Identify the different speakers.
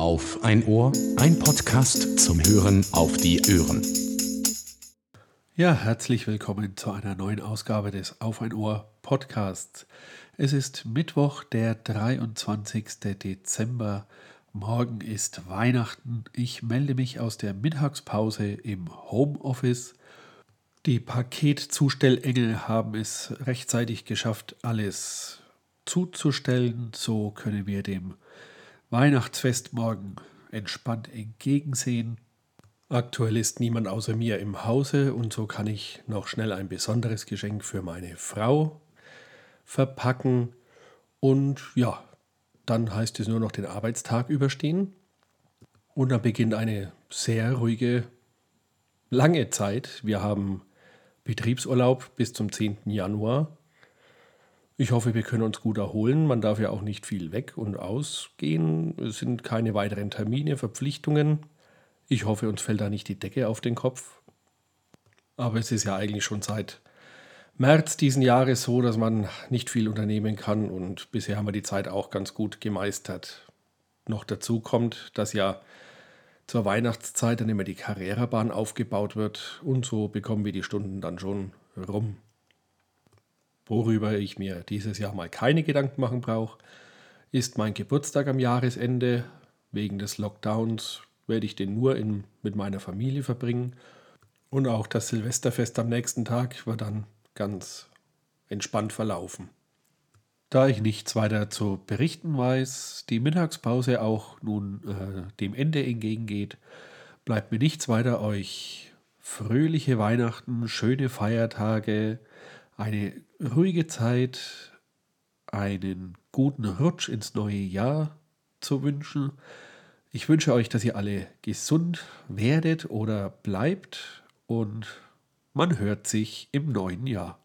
Speaker 1: Auf ein Ohr, ein Podcast zum Hören auf die Ohren.
Speaker 2: Ja, herzlich willkommen zu einer neuen Ausgabe des Auf ein Ohr Podcasts. Es ist Mittwoch, der 23. Dezember. Morgen ist Weihnachten. Ich melde mich aus der Mittagspause im Homeoffice. Die Paketzustellengel haben es rechtzeitig geschafft, alles zuzustellen. So können wir dem Weihnachtsfest morgen entspannt entgegensehen. Aktuell ist niemand außer mir im Hause und so kann ich noch schnell ein besonderes Geschenk für meine Frau verpacken. Und ja, dann heißt es nur noch den Arbeitstag überstehen. Und dann beginnt eine sehr ruhige, lange Zeit. Wir haben Betriebsurlaub bis zum 10. Januar. Ich hoffe, wir können uns gut erholen. Man darf ja auch nicht viel weg und ausgehen. Es sind keine weiteren Termine, Verpflichtungen. Ich hoffe, uns fällt da nicht die Decke auf den Kopf. Aber es ist ja eigentlich schon seit März diesen Jahres so, dass man nicht viel unternehmen kann und bisher haben wir die Zeit auch ganz gut gemeistert. Noch dazu kommt, dass ja zur Weihnachtszeit dann immer die Carrera-Bahn aufgebaut wird und so bekommen wir die Stunden dann schon rum. Worüber ich mir dieses Jahr mal keine Gedanken machen brauche, ist mein Geburtstag am Jahresende. Wegen des Lockdowns werde ich den nur in, mit meiner Familie verbringen. Und auch das Silvesterfest am nächsten Tag wird dann ganz entspannt verlaufen. Da ich nichts weiter zu berichten weiß, die Mittagspause auch nun äh, dem Ende entgegengeht, bleibt mir nichts weiter euch fröhliche Weihnachten, schöne Feiertage, eine ruhige Zeit, einen guten Rutsch ins neue Jahr zu wünschen. Ich wünsche euch, dass ihr alle gesund werdet oder bleibt und man hört sich im neuen Jahr.